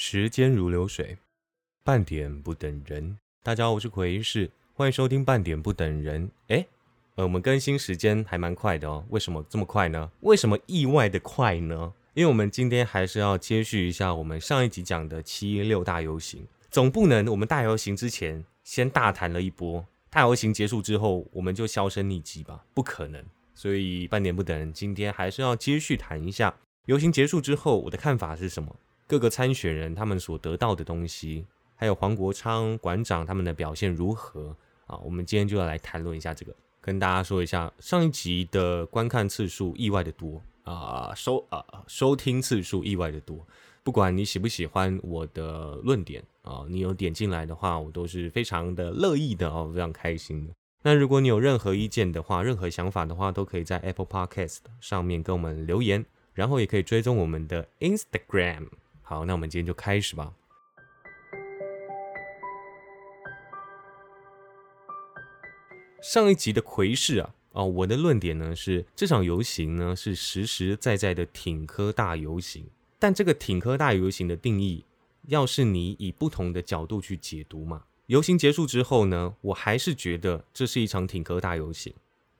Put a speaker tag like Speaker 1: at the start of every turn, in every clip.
Speaker 1: 时间如流水，半点不等人。大家好，我是奎士，欢迎收听半点不等人。诶，呃，我们更新时间还蛮快的哦。为什么这么快呢？为什么意外的快呢？因为我们今天还是要接续一下我们上一集讲的七六大游行，总不能我们大游行之前先大谈了一波，大游行结束之后我们就销声匿迹吧？不可能。所以半点不等人，今天还是要接续谈一下游行结束之后我的看法是什么，各个参选人他们所得到的东西，还有黄国昌馆长他们的表现如何啊？我们今天就要来谈论一下这个，跟大家说一下上一集的观看次数意外的多啊，收啊收听次数意外的多。不管你喜不喜欢我的论点啊，你有点进来的话，我都是非常的乐意的哦，非常开心的。那如果你有任何意见的话，任何想法的话，都可以在 Apple Podcast 上面跟我们留言，然后也可以追踪我们的 Instagram。好，那我们今天就开始吧。上一集的魁士啊，哦，我的论点呢是这场游行呢是实实在在的挺科大游行，但这个挺科大游行的定义，要是你以不同的角度去解读嘛。游行结束之后呢，我还是觉得这是一场挺科大游行。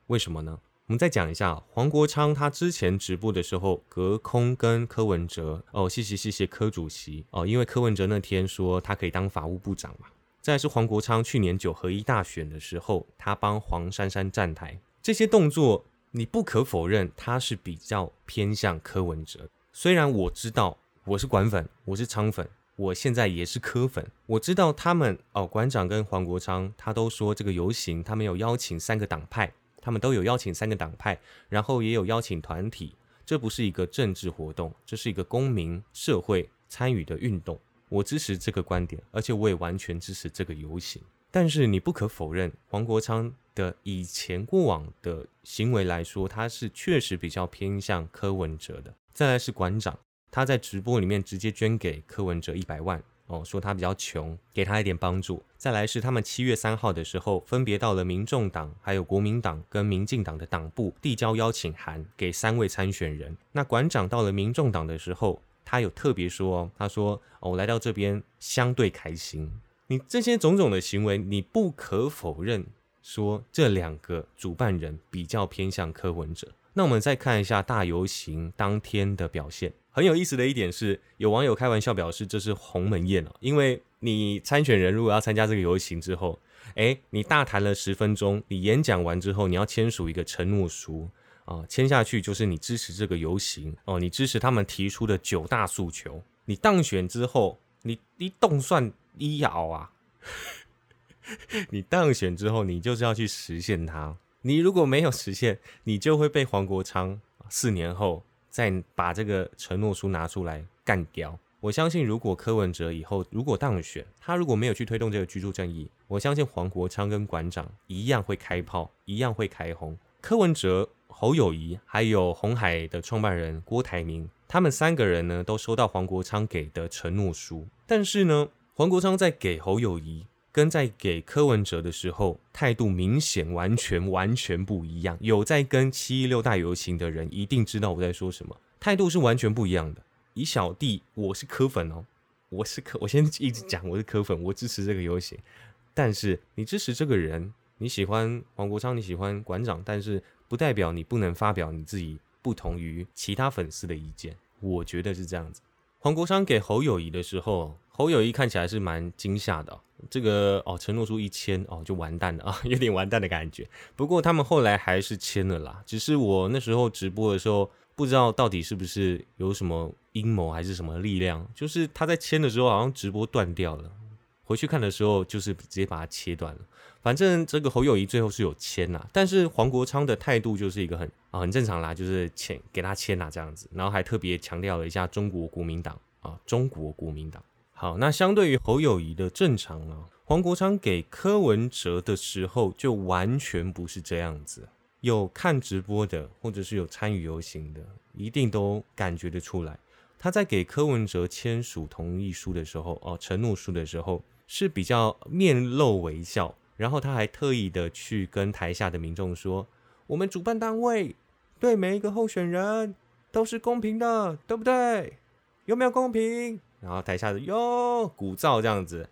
Speaker 1: 为什么呢？我们再讲一下黄国昌他之前直播的时候，隔空跟柯文哲哦，谢谢谢谢柯主席哦，因为柯文哲那天说他可以当法务部长嘛。再是黄国昌去年九合一大选的时候，他帮黄珊珊站台，这些动作你不可否认他是比较偏向柯文哲。虽然我知道我是管粉，我是昌粉。我现在也是柯粉，我知道他们哦，馆长跟黄国昌他都说这个游行，他们有邀请三个党派，他们都有邀请三个党派，然后也有邀请团体，这不是一个政治活动，这是一个公民社会参与的运动。我支持这个观点，而且我也完全支持这个游行。但是你不可否认，黄国昌的以前过往的行为来说，他是确实比较偏向柯文哲的。再来是馆长。他在直播里面直接捐给柯文哲一百万哦，说他比较穷，给他一点帮助。再来是他们七月三号的时候，分别到了民众党、还有国民党跟民进党的党部递交邀请函给三位参选人。那馆长到了民众党的时候，他有特别说，他说哦，我来到这边相对开心。你这些种种的行为，你不可否认说这两个主办人比较偏向柯文哲。那我们再看一下大游行当天的表现。很有意思的一点是，有网友开玩笑表示这是鸿门宴哦，因为你参选人如果要参加这个游行之后，哎，你大谈了十分钟，你演讲完之后，你要签署一个承诺书啊，签下去就是你支持这个游行哦，你支持他们提出的九大诉求。你当选之后，你一动算一咬啊，你当选之后，你就是要去实现它。你如果没有实现，你就会被黄国昌四年后。再把这个承诺书拿出来干掉。我相信，如果柯文哲以后如果当选，他如果没有去推动这个居住正义，我相信黄国昌跟馆长一样会开炮，一样会开轰。柯文哲、侯友谊还有红海的创办人郭台铭，他们三个人呢都收到黄国昌给的承诺书，但是呢，黄国昌在给侯友谊。跟在给柯文哲的时候态度明显完全完全不一样。有在跟七一六大游行的人一定知道我在说什么，态度是完全不一样的。以小弟我是柯粉哦，我是柯，我先一直讲我是柯粉，我支持这个游行。但是你支持这个人，你喜欢黄国昌，你喜欢馆长，但是不代表你不能发表你自己不同于其他粉丝的意见。我觉得是这样子。黄国昌给侯友谊的时候，侯友谊看起来是蛮惊吓的。这个哦，承诺书一签哦，就完蛋了啊，有点完蛋的感觉。不过他们后来还是签了啦。只是我那时候直播的时候，不知道到底是不是有什么阴谋还是什么力量，就是他在签的时候好像直播断掉了。回去看的时候，就是直接把它切断了。反正这个侯友谊最后是有签呐，但是黄国昌的态度就是一个很啊很正常啦，就是签给他签呐这样子，然后还特别强调了一下中国国民党啊，中国国民党。好，那相对于侯友谊的正常啊，黄国昌给柯文哲的时候就完全不是这样子。有看直播的，或者是有参与游行的，一定都感觉得出来，他在给柯文哲签署同意书的时候，哦，承诺书的时候是比较面露微笑，然后他还特意的去跟台下的民众说：“我们主办单位对每一个候选人都是公平的，对不对？有没有公平？”然后台下的哟鼓噪这样子。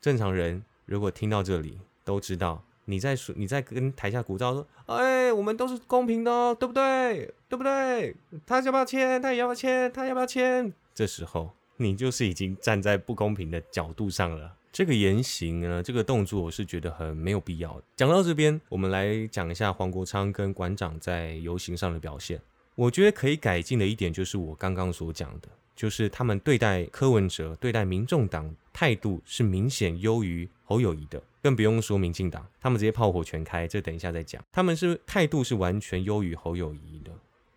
Speaker 1: 正常人如果听到这里，都知道你在说你在跟台下鼓噪说：“哎，我们都是公平的哦，对不对？对不对？他要不要签？他也要不要签？他要不要签？”这时候你就是已经站在不公平的角度上了。这个言行呢，这个动作我是觉得很没有必要。讲到这边，我们来讲一下黄国昌跟馆长在游行上的表现。我觉得可以改进的一点就是我刚刚所讲的，就是他们对待柯文哲、对待民众党态度是明显优于侯友谊的，更不用说民进党，他们直接炮火全开。这等一下再讲，他们是态度是完全优于侯友谊的。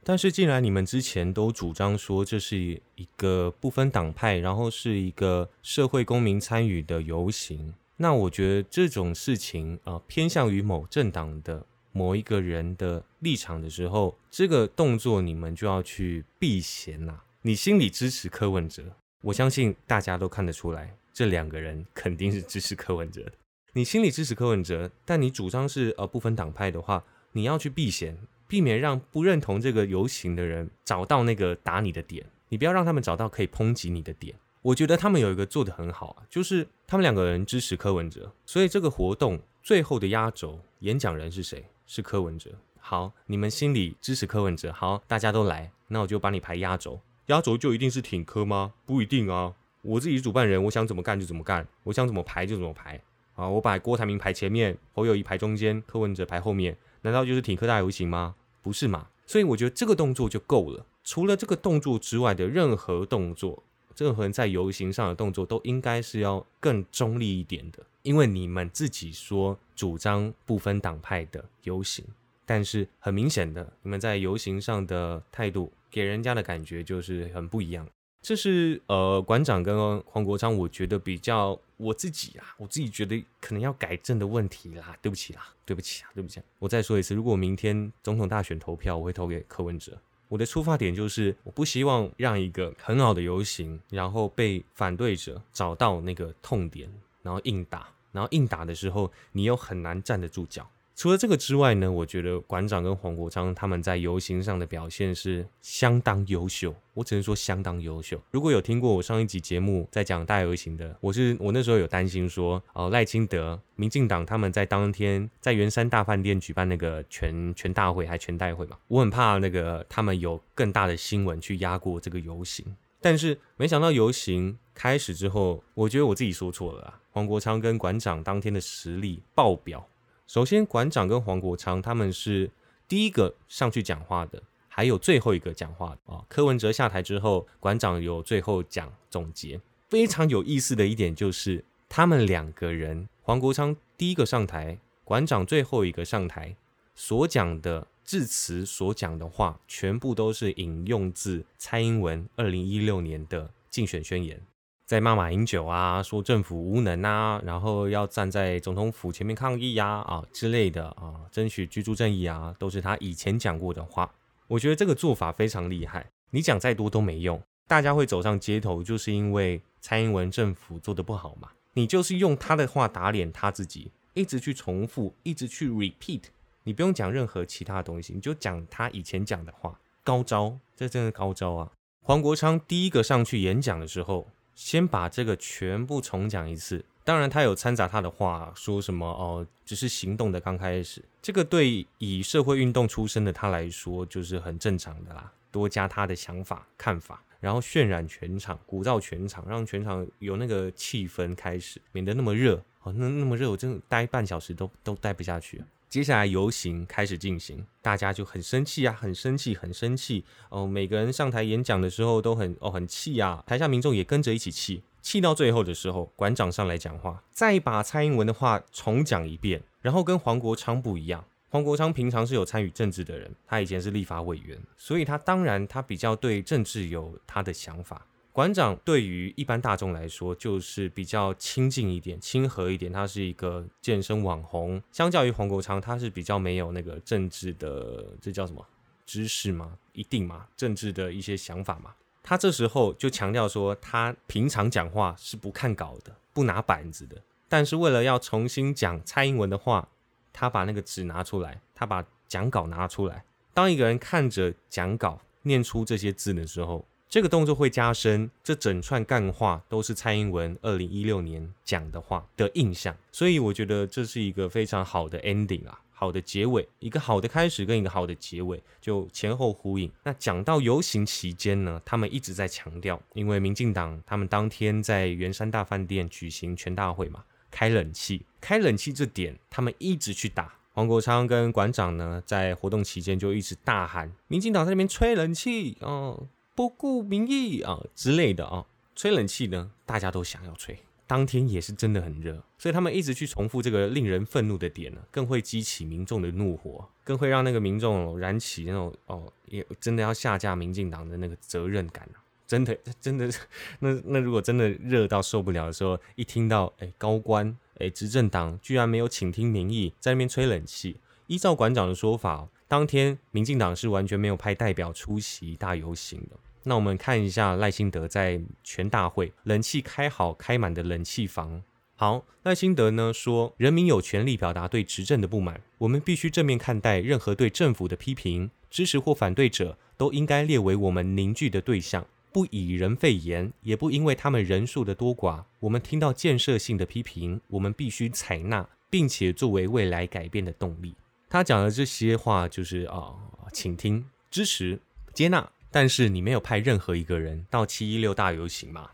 Speaker 1: 但是，既然你们之前都主张说这是一个不分党派，然后是一个社会公民参与的游行，那我觉得这种事情啊，偏向于某政党的某一个人的立场的时候，这个动作你们就要去避嫌呐。你心里支持柯文哲，我相信大家都看得出来，这两个人肯定是支持柯文哲的。你心里支持柯文哲，但你主张是呃不分党派的话，你要去避嫌。避免让不认同这个游行的人找到那个打你的点，你不要让他们找到可以抨击你的点。我觉得他们有一个做得很好啊，就是他们两个人支持柯文哲，所以这个活动最后的压轴演讲人是谁？是柯文哲。好，你们心里支持柯文哲，好，大家都来，那我就帮你排压轴。压轴就一定是挺科吗？不一定啊。我自己是主办人，我想怎么干就怎么干，我想怎么排就怎么排。啊，我把郭台铭排前面，侯友谊排中间，柯文哲排后面。难道就是挺科大游行吗？不是嘛？所以我觉得这个动作就够了。除了这个动作之外的任何动作，任何人在游行上的动作都应该是要更中立一点的。因为你们自己说主张不分党派的游行，但是很明显的，你们在游行上的态度给人家的感觉就是很不一样。这是呃馆长跟黄国昌，我觉得比较我自己啊，我自己觉得可能要改正的问题啦。对不起啦，对不起啊，对不起。我再说一次，如果明天总统大选投票，我会投给柯文哲。我的出发点就是，我不希望让一个很好的游行，然后被反对者找到那个痛点，然后硬打，然后硬打的时候，你又很难站得住脚。除了这个之外呢，我觉得馆长跟黄国昌他们在游行上的表现是相当优秀，我只能说相当优秀。如果有听过我上一集节目在讲大游行的，我是我那时候有担心说，哦赖清德、民进党他们在当天在圆山大饭店举办那个全全大会还全代会嘛，我很怕那个他们有更大的新闻去压过这个游行。但是没想到游行开始之后，我觉得我自己说错了啊，黄国昌跟馆长当天的实力爆表。首先，馆长跟黄国昌他们是第一个上去讲话的，还有最后一个讲话的啊。柯文哲下台之后，馆长有最后讲总结。非常有意思的一点就是，他们两个人，黄国昌第一个上台，馆长最后一个上台，所讲的致辞、所讲的话，全部都是引用自蔡英文二零一六年的竞选宣言。在骂马英九啊，说政府无能啊，然后要站在总统府前面抗议呀啊之类的啊，争取居住正义啊，都是他以前讲过的话。我觉得这个做法非常厉害。你讲再多都没用，大家会走上街头，就是因为蔡英文政府做的不好嘛。你就是用他的话打脸他自己，一直去重复，一直去 repeat。你不用讲任何其他东西，你就讲他以前讲的话。高招，这真的高招啊！黄国昌第一个上去演讲的时候。先把这个全部重讲一次。当然，他有掺杂他的话，说什么哦，只是行动的刚开始。这个对以社会运动出身的他来说，就是很正常的啦。多加他的想法、看法，然后渲染全场，鼓噪全场，让全场有那个气氛开始，免得那么热。哦，那那么热，我真的待半小时都都待不下去。接下来游行开始进行，大家就很生气啊，很生气，很生气哦。每个人上台演讲的时候都很哦很气啊，台下民众也跟着一起气，气到最后的时候，馆长上来讲话，再把蔡英文的话重讲一遍，然后跟黄国昌不一样。黄国昌平常是有参与政治的人，他以前是立法委员，所以他当然他比较对政治有他的想法。馆长对于一般大众来说，就是比较亲近一点、亲和一点。他是一个健身网红，相较于黄国昌，他是比较没有那个政治的，这叫什么知识吗？一定吗？政治的一些想法嘛。他这时候就强调说，他平常讲话是不看稿的，不拿板子的。但是为了要重新讲蔡英文的话，他把那个纸拿出来，他把讲稿拿出来。当一个人看着讲稿念出这些字的时候，这个动作会加深这整串干话都是蔡英文二零一六年讲的话的印象，所以我觉得这是一个非常好的 ending 啊，好的结尾，一个好的开始跟一个好的结尾就前后呼应。那讲到游行期间呢，他们一直在强调，因为民进党他们当天在圆山大饭店举行全大会嘛，开冷气，开冷气这点他们一直去打。黄国昌跟馆长呢，在活动期间就一直大喊，民进党在那边吹冷气哦。不顾民意啊之类的啊，吹冷气呢，大家都想要吹。当天也是真的很热，所以他们一直去重复这个令人愤怒的点呢，更会激起民众的怒火，更会让那个民众燃起那种哦，也真的要下架民进党的那个责任感啊！真的，真的，那那如果真的热到受不了的时候，一听到哎高官哎执政党居然没有倾听民意，在那边吹冷气，依照馆长的说法，当天民进党是完全没有派代表出席大游行的。那我们看一下赖清德在全大会冷气开好开满的冷气房。好，赖清德呢说，人民有权利表达对执政的不满，我们必须正面看待任何对政府的批评，支持或反对者都应该列为我们凝聚的对象，不以人废言，也不因为他们人数的多寡。我们听到建设性的批评，我们必须采纳，并且作为未来改变的动力。他讲的这些话就是啊，请听、支持、接纳。但是你没有派任何一个人到七一六大游行嘛？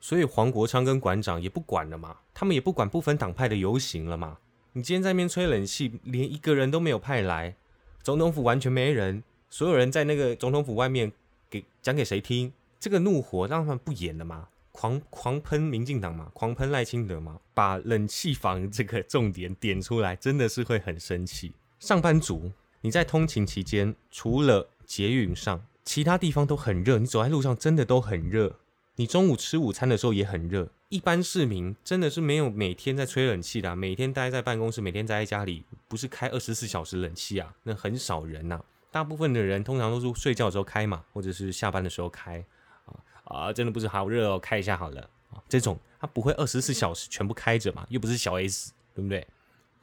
Speaker 1: 所以黄国昌跟馆长也不管了嘛，他们也不管不分党派的游行了嘛。你今天在那边吹冷气，连一个人都没有派来，总统府完全没人，所有人在那个总统府外面给讲给谁听？这个怒火让他们不演了嘛？狂狂喷民进党嘛？狂喷赖清德嘛？把冷气房这个重点点出来，真的是会很生气。上班族你在通勤期间，除了捷运上。其他地方都很热，你走在路上真的都很热。你中午吃午餐的时候也很热。一般市民真的是没有每天在吹冷气的，每天待在办公室，每天待在家里，不是开二十四小时冷气啊？那很少人呐。大部分的人通常都是睡觉的时候开嘛，或者是下班的时候开。啊啊，真的不是好热哦，开一下好了。啊，这种它不会二十四小时全部开着嘛，又不是小 S，对不对？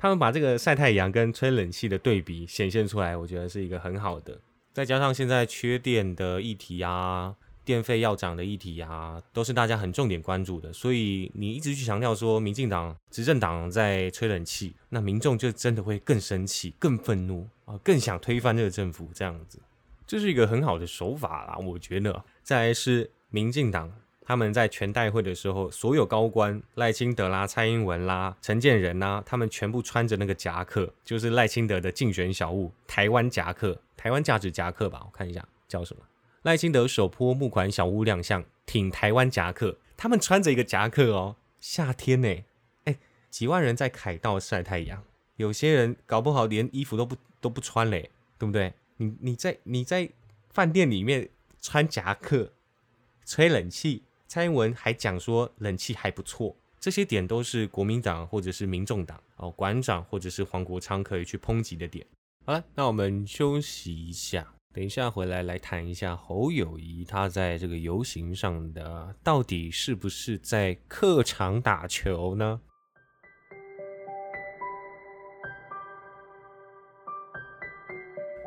Speaker 1: 他们把这个晒太阳跟吹冷气的对比显现出来，我觉得是一个很好的。再加上现在缺电的议题啊，电费要涨的议题啊，都是大家很重点关注的。所以你一直去强调说民进党执政党在吹冷气，那民众就真的会更生气、更愤怒啊，更想推翻这个政府。这样子，这是一个很好的手法啦，我觉得。再来是民进党。他们在全代会的时候，所有高官赖清德啦、蔡英文啦、陈建仁呐，他们全部穿着那个夹克，就是赖清德的竞选小物——台湾夹克、台湾价值夹克吧？我看一下叫什么？赖清德首波募款小屋亮相，挺台湾夹克。他们穿着一个夹克哦，夏天呢，哎，几万人在凯道晒太阳，有些人搞不好连衣服都不都不穿嘞，对不对？你你在你在饭店里面穿夹克，吹冷气。蔡英文还讲说冷气还不错，这些点都是国民党或者是民众党哦，馆长或者是黄国昌可以去抨击的点。好了，那我们休息一下，等一下回来来谈一下侯友谊他在这个游行上的到底是不是在客场打球呢？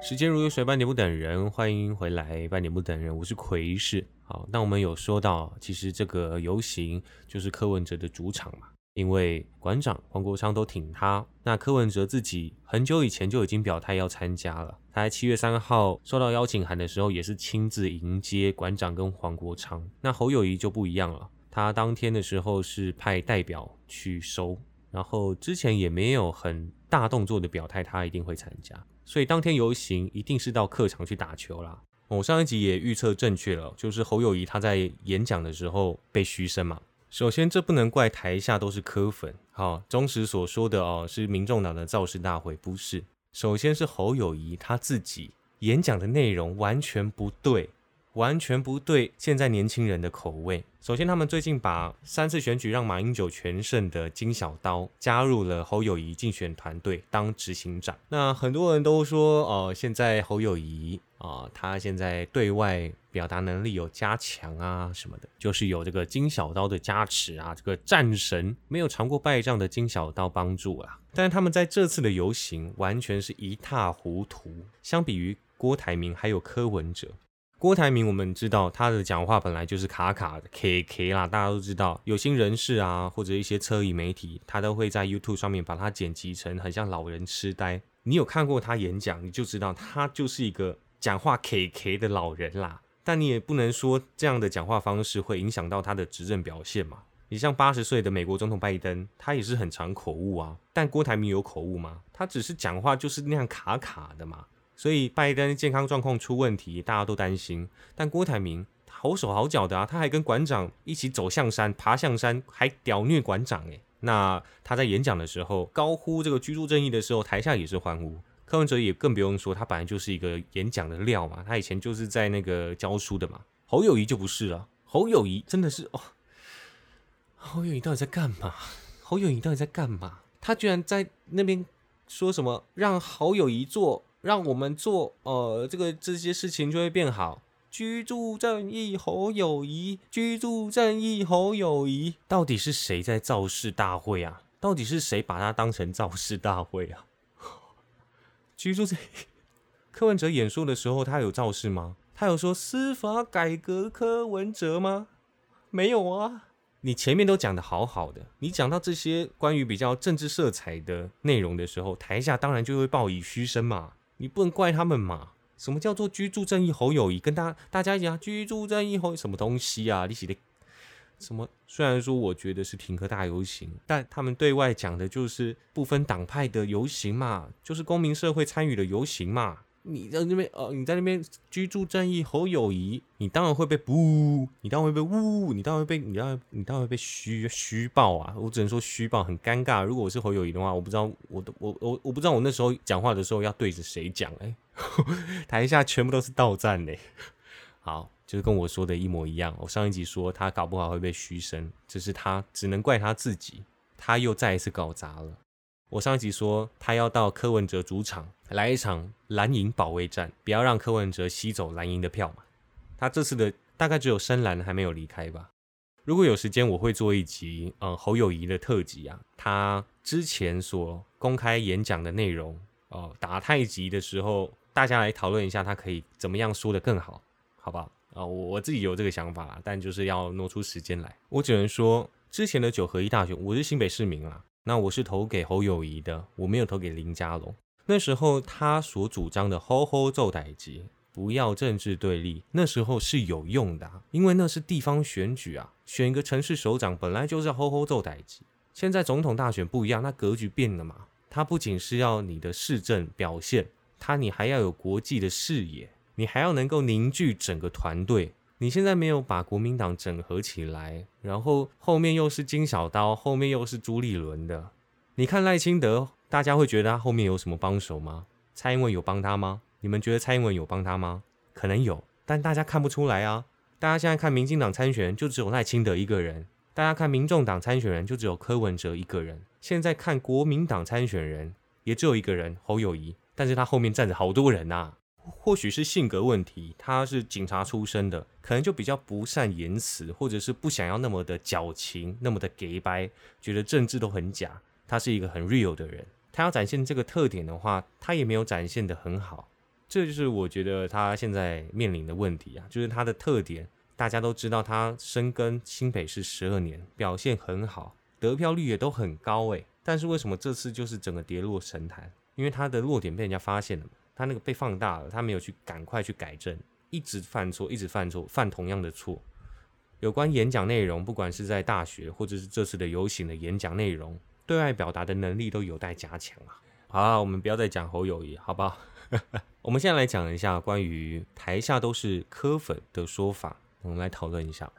Speaker 1: 时间如流水，半点不等人，欢迎回来，半点不等人，我是奎士。好，那我们有说到，其实这个游行就是柯文哲的主场嘛，因为馆长黄国昌都挺他，那柯文哲自己很久以前就已经表态要参加了，他在七月三号收到邀请函的时候，也是亲自迎接馆长跟黄国昌。那侯友谊就不一样了，他当天的时候是派代表去收，然后之前也没有很大动作的表态，他一定会参加。所以当天游行一定是到客场去打球啦。我上一集也预测正确了，就是侯友谊他在演讲的时候被嘘声嘛。首先这不能怪台下都是柯粉，好，忠实所说的哦是民众党的造势大会，不是。首先是侯友谊他自己演讲的内容完全不对。完全不对现在年轻人的口味。首先，他们最近把三次选举让马英九全胜的金小刀加入了侯友谊竞选团队当执行长。那很多人都说，哦，现在侯友谊啊，他现在对外表达能力有加强啊什么的，就是有这个金小刀的加持啊，这个战神没有尝过败仗的金小刀帮助啊。但是他们在这次的游行完全是一塌糊涂。相比于郭台铭还有柯文哲。郭台铭我们知道他的讲话本来就是卡卡的，K K 啦，大家都知道。有心人士啊，或者一些车椅媒体，他都会在 YouTube 上面把它剪辑成很像老人痴呆。你有看过他演讲，你就知道他就是一个讲话 K K 的老人啦。但你也不能说这样的讲话方式会影响到他的执政表现嘛。你像八十岁的美国总统拜登，他也是很常口误啊。但郭台铭有口误吗？他只是讲话就是那样卡卡的嘛。所以拜登健康状况出问题，大家都担心。但郭台铭好手好脚的啊，他还跟馆长一起走象山、爬象山，还屌虐馆长诶。那他在演讲的时候高呼这个居住正义的时候，台下也是欢呼。柯文哲也更不用说，他本来就是一个演讲的料嘛，他以前就是在那个教书的嘛。侯友谊就不是了，侯友谊真的是哦。侯友谊到底在干嘛？侯友谊到底在干嘛？他居然在那边说什么让侯友谊做？让我们做，呃，这个这些事情就会变好。居住正义侯友谊，居住正义侯友谊，到底是谁在造势大会啊？到底是谁把他当成造势大会啊？居住正义，柯文哲演说的时候，他有造势吗？他有说司法改革柯文哲吗？没有啊。你前面都讲的好好的，你讲到这些关于比较政治色彩的内容的时候，台下当然就会报以嘘声嘛。你不能怪他们嘛？什么叫做居住正义侯友谊？跟大大家讲居住正义侯什么东西啊？你写的什么？虽然说我觉得是停课大游行，但他们对外讲的就是不分党派的游行嘛，就是公民社会参与的游行嘛。你在那边呃，你在那边居住正义侯友谊，你当然会被不，你当然会被呜，你当然会被，你当然你当然会被虚虚报啊！我只能说虚报很尴尬。如果我是侯友谊的话，我不知道我的我我我不知道我那时候讲话的时候要对着谁讲哎，台下全部都是倒赞嘞。好，就是跟我说的一模一样。我上一集说他搞不好会被虚声，这是他只能怪他自己，他又再一次搞砸了。我上一集说他要到柯文哲主场来一场蓝营保卫战，不要让柯文哲吸走蓝营的票嘛。他这次的大概只有深蓝还没有离开吧。如果有时间，我会做一集嗯侯友谊的特辑啊，他之前所公开演讲的内容哦，打太极的时候，大家来讨论一下他可以怎么样说的更好，好不好？啊，我我自己有这个想法，但就是要挪出时间来。我只能说，之前的九合一大选，我是新北市民啊。那我是投给侯友谊的，我没有投给林佳龙。那时候他所主张的“吼吼奏歹级”，不要政治对立，那时候是有用的，因为那是地方选举啊，选一个城市首长本来就是要“吼吼奏歹级”。现在总统大选不一样，那格局变了嘛，他不仅是要你的市政表现，他你还要有国际的视野，你还要能够凝聚整个团队。你现在没有把国民党整合起来，然后后面又是金小刀，后面又是朱立伦的。你看赖清德，大家会觉得他后面有什么帮手吗？蔡英文有帮他吗？你们觉得蔡英文有帮他吗？可能有，但大家看不出来啊。大家现在看民进党参选人，就只有赖清德一个人；大家看民众党参选人，就只有柯文哲一个人。现在看国民党参选人，也只有一个人侯友谊，但是他后面站着好多人呐。或许是性格问题，他是警察出身的，可能就比较不善言辞，或者是不想要那么的矫情，那么的给掰，觉得政治都很假。他是一个很 real 的人，他要展现这个特点的话，他也没有展现的很好。这就是我觉得他现在面临的问题啊，就是他的特点，大家都知道他深耕新北市十二年，表现很好，得票率也都很高诶。但是为什么这次就是整个跌落神坛？因为他的弱点被人家发现了嘛。他那个被放大了，他没有去赶快去改正，一直犯错，一直犯错，犯同样的错。有关演讲内容，不管是在大学或者是这次的游行的演讲内容，对外表达的能力都有待加强啊。好，我们不要再讲侯友谊，好不好？我们现在来讲一下关于台下都是科粉的说法，我们来讨论一下。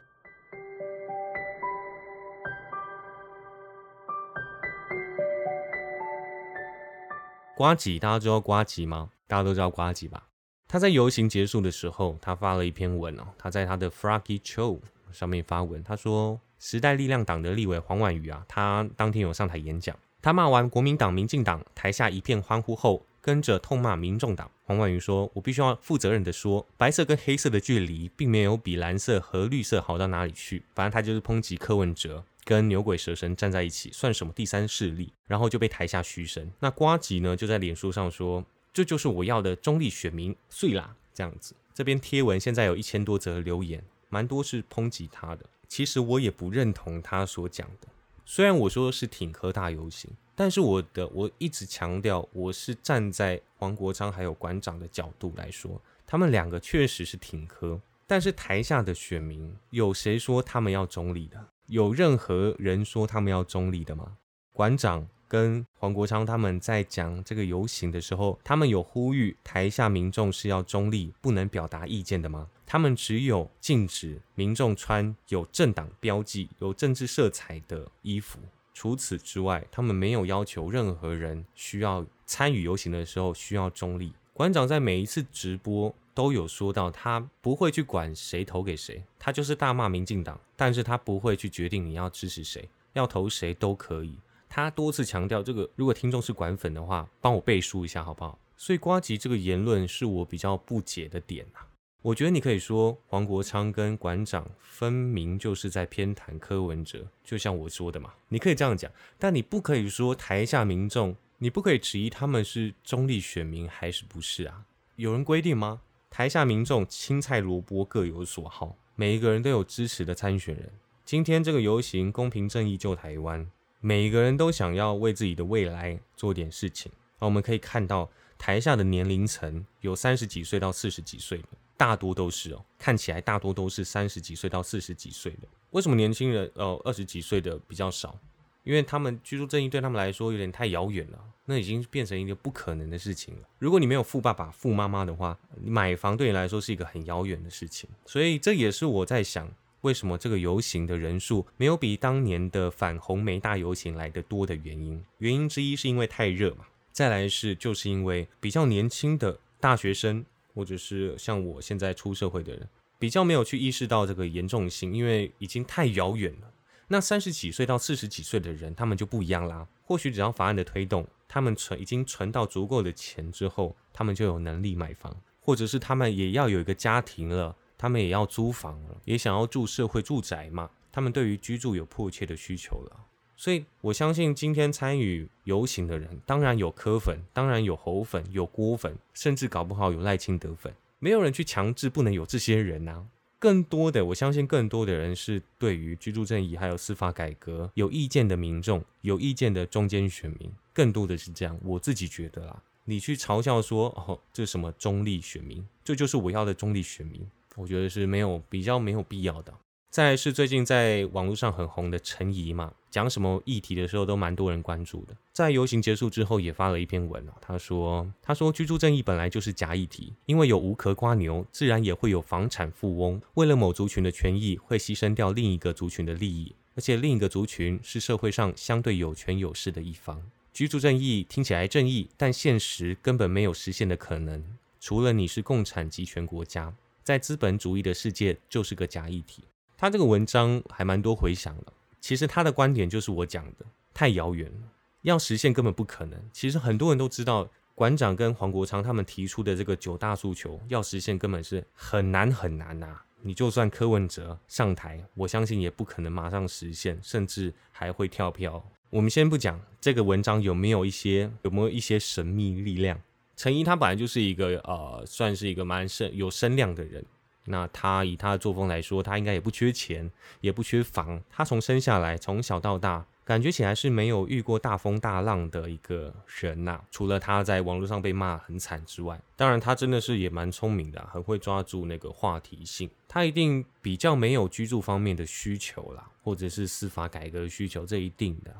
Speaker 1: 瓜吉，大家知道瓜吉吗？大家都知道瓜吉吧？他在游行结束的时候，他发了一篇文哦。他在他的 Froggy Show 上面发文，他说：“时代力量党的立委黄婉瑜啊，他当天有上台演讲。他骂完国民党、民进党，台下一片欢呼后，跟着痛骂民众党。黄婉瑜说：‘我必须要负责任的说，白色跟黑色的距离，并没有比蓝色和绿色好到哪里去。反正他就是抨击柯文哲跟牛鬼蛇神站在一起，算什么第三势力？然后就被台下嘘声。那瓜吉呢，就在脸书上说。”这就是我要的中立选民，碎啦！这样子。这边贴文现在有一千多则留言，蛮多是抨击他的。其实我也不认同他所讲的。虽然我说是挺科大游行，但是我的我一直强调，我是站在黄国昌还有馆长的角度来说，他们两个确实是挺科。但是台下的选民有谁说他们要中立的？有任何人说他们要中立的吗？馆长跟黄国昌他们在讲这个游行的时候，他们有呼吁台下民众是要中立，不能表达意见的吗？他们只有禁止民众穿有政党标记、有政治色彩的衣服。除此之外，他们没有要求任何人需要参与游行的时候需要中立。馆长在每一次直播都有说到，他不会去管谁投给谁，他就是大骂民进党，但是他不会去决定你要支持谁，要投谁都可以。他多次强调这个，如果听众是管粉的话，帮我背书一下好不好？所以瓜吉这个言论是我比较不解的点啊。我觉得你可以说黄国昌跟馆长分明就是在偏袒柯文哲，就像我说的嘛，你可以这样讲，但你不可以说台下民众，你不可以质疑他们是中立选民还是不是啊？有人规定吗？台下民众青菜萝卜各有所好，每一个人都有支持的参选人。今天这个游行公平正义救台湾，每一个人都想要为自己的未来做点事情。我们可以看到台下的年龄层有三十几岁到四十几岁。大多都是哦，看起来大多都是三十几岁到四十几岁的。为什么年轻人呃二十几岁的比较少？因为他们居住正义对他们来说有点太遥远了，那已经变成一个不可能的事情了。如果你没有富爸爸、富妈妈的话，买房对你来说是一个很遥远的事情。所以这也是我在想，为什么这个游行的人数没有比当年的反红梅大游行来的多的原因。原因之一是因为太热嘛，再来是就是因为比较年轻的大学生。或者是像我现在出社会的人，比较没有去意识到这个严重性，因为已经太遥远了。那三十几岁到四十几岁的人，他们就不一样啦。或许只要法案的推动，他们存已经存到足够的钱之后，他们就有能力买房，或者是他们也要有一个家庭了，他们也要租房了，也想要住社会住宅嘛。他们对于居住有迫切的需求了。所以我相信，今天参与游行的人，当然有柯粉，当然有侯粉，有郭粉，甚至搞不好有赖清德粉。没有人去强制不能有这些人呐。更多的，我相信更多的人是对于居住正义还有司法改革有意见的民众，有意见的中间选民，更多的是这样。我自己觉得啦，你去嘲笑说哦，这什么中立选民，这就是我要的中立选民，我觉得是没有比较没有必要的。再是最近在网络上很红的陈怡嘛，讲什么议题的时候都蛮多人关注的。在游行结束之后，也发了一篇文啊，他说：“他说居住正义本来就是假议题，因为有无壳瓜牛，自然也会有房产富翁，为了某族群的权益，会牺牲掉另一个族群的利益，而且另一个族群是社会上相对有权有势的一方。居住正义听起来正义，但现实根本没有实现的可能。除了你是共产集权国家，在资本主义的世界就是个假议题。”他这个文章还蛮多回响的。其实他的观点就是我讲的，太遥远了，要实现根本不可能。其实很多人都知道，馆长跟黄国昌他们提出的这个九大诉求，要实现根本是很难很难呐。你就算柯文哲上台，我相信也不可能马上实现，甚至还会跳票。我们先不讲这个文章有没有一些有没有一些神秘力量。陈怡他本来就是一个呃，算是一个蛮声有声量的人。那他以他的作风来说，他应该也不缺钱，也不缺房。他从生下来，从小到大，感觉起来是没有遇过大风大浪的一个人呐。除了他在网络上被骂很惨之外，当然他真的是也蛮聪明的，很会抓住那个话题性。他一定比较没有居住方面的需求啦，或者是司法改革需求，这一定的。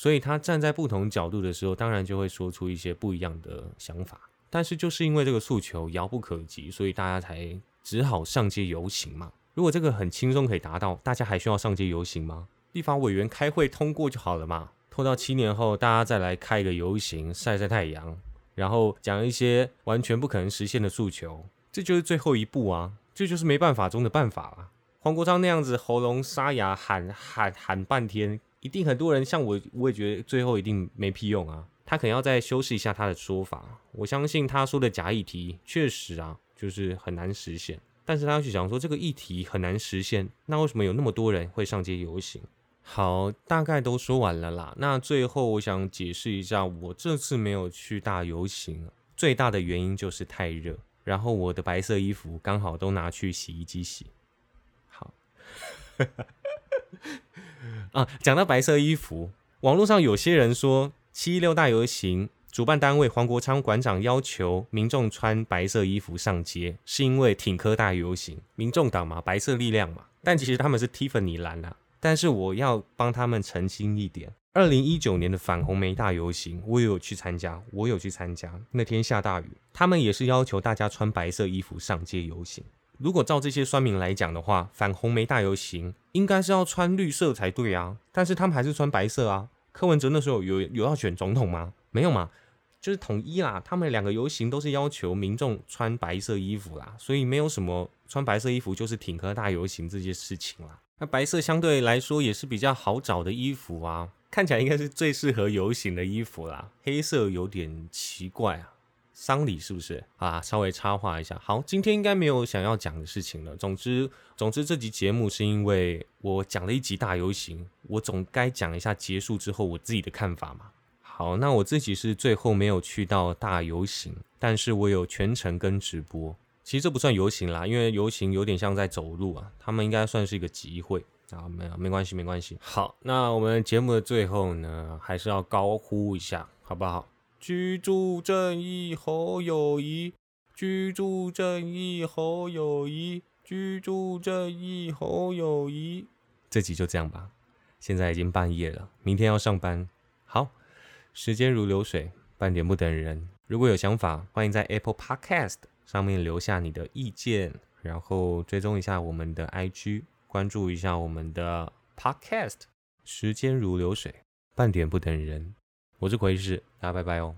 Speaker 1: 所以他站在不同角度的时候，当然就会说出一些不一样的想法。但是就是因为这个诉求遥不可及，所以大家才。只好上街游行嘛。如果这个很轻松可以达到，大家还需要上街游行吗？立法委员开会通过就好了嘛。拖到七年后，大家再来开一个游行，晒晒太阳，然后讲一些完全不可能实现的诉求，这就是最后一步啊！这就是没办法中的办法了。黄国昌那样子喉咙沙哑喊喊喊半天，一定很多人像我，我也觉得最后一定没屁用啊。他可能要再修饰一下他的说法。我相信他说的假议题确实啊。就是很难实现，但是他要去讲说这个议题很难实现，那为什么有那么多人会上街游行？好，大概都说完了啦。那最后我想解释一下，我这次没有去大游行，最大的原因就是太热。然后我的白色衣服刚好都拿去洗衣机洗。好，啊，讲到白色衣服，网络上有些人说七一六大游行主办单位黄国昌馆长要求民众穿白色衣服上街，是因为挺科大游行，民众党嘛，白色力量嘛。但其实他们是 Tiffany 蓝啊。但是我要帮他们澄清一点，二零一九年的反红梅大游行，我也有去参加，我有去参加。那天下大雨，他们也是要求大家穿白色衣服上街游行。如果照这些酸民来讲的话，反红梅大游行应该是要穿绿色才对啊，但是他们还是穿白色啊。柯文哲那时候有有要选总统吗？没有嘛，就是统一啦。他们两个游行都是要求民众穿白色衣服啦，所以没有什么穿白色衣服就是挺科大游行这件事情啦。那白色相对来说也是比较好找的衣服啊，看起来应该是最适合游行的衣服啦。黑色有点奇怪啊，丧礼是不是啊？稍微插话一下，好，今天应该没有想要讲的事情了。总之，总之这集节目是因为我讲了一集大游行，我总该讲一下结束之后我自己的看法嘛。好，那我自己是最后没有去到大游行，但是我有全程跟直播。其实这不算游行啦，因为游行有点像在走路啊，他们应该算是一个集会啊，没有，没关系，没关系。好，那我们节目的最后呢，还是要高呼一下，好不好？居住正义好友谊，居住正义好友谊，居住正义好友谊。这集就这样吧，现在已经半夜了，明天要上班。好，时间如流水，半点不等人。如果有想法，欢迎在 Apple Podcast。上面留下你的意见，然后追踪一下我们的 IG，关注一下我们的 Podcast。时间如流水，半点不等人。我是奎师，大家拜拜哦。